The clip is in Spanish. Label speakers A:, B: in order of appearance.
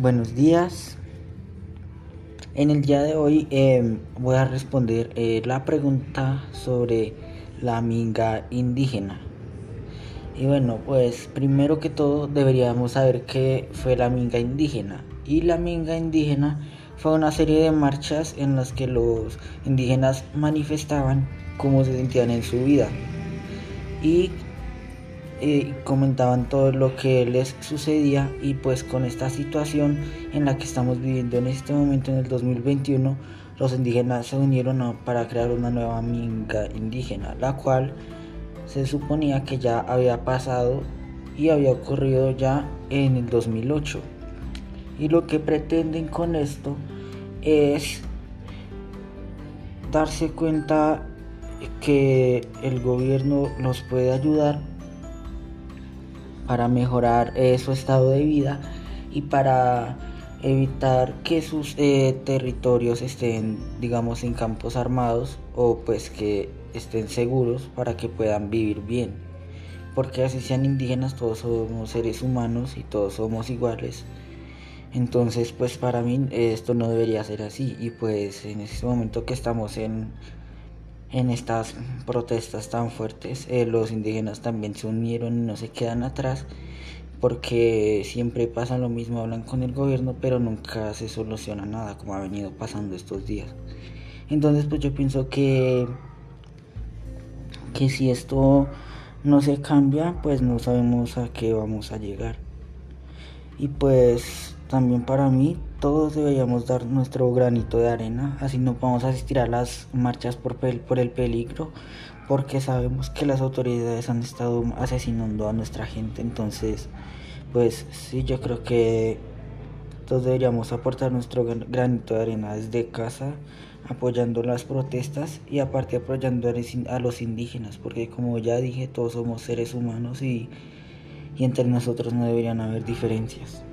A: Buenos días. En el día de hoy em, voy a responder eh, la pregunta sobre la minga indígena. Y bueno, pues primero que todo deberíamos saber qué fue la minga indígena. Y la minga indígena fue una serie de marchas en las que los indígenas manifestaban cómo se sentían en su vida. Y eh, comentaban todo lo que les sucedía y pues con esta situación en la que estamos viviendo en este momento en el 2021 los indígenas se unieron para crear una nueva minga indígena la cual se suponía que ya había pasado y había ocurrido ya en el 2008 y lo que pretenden con esto es darse cuenta que el gobierno los puede ayudar para mejorar eh, su estado de vida y para evitar que sus eh, territorios estén digamos en campos armados o pues que estén seguros para que puedan vivir bien. Porque así sean indígenas todos somos seres humanos y todos somos iguales. Entonces pues para mí esto no debería ser así. Y pues en este momento que estamos en en estas protestas tan fuertes, eh, los indígenas también se unieron y no se quedan atrás porque siempre pasa lo mismo, hablan con el gobierno, pero nunca se soluciona nada como ha venido pasando estos días. Entonces pues yo pienso que, que si esto no se cambia, pues no sabemos a qué vamos a llegar. Y pues también para mí todos deberíamos dar nuestro granito de arena, así no a asistir a las marchas por, por el peligro, porque sabemos que las autoridades han estado asesinando a nuestra gente, entonces pues sí, yo creo que todos deberíamos aportar nuestro granito de arena desde casa, apoyando las protestas y aparte apoyando a los indígenas, porque como ya dije, todos somos seres humanos y entre nosotros no deberían haber diferencias.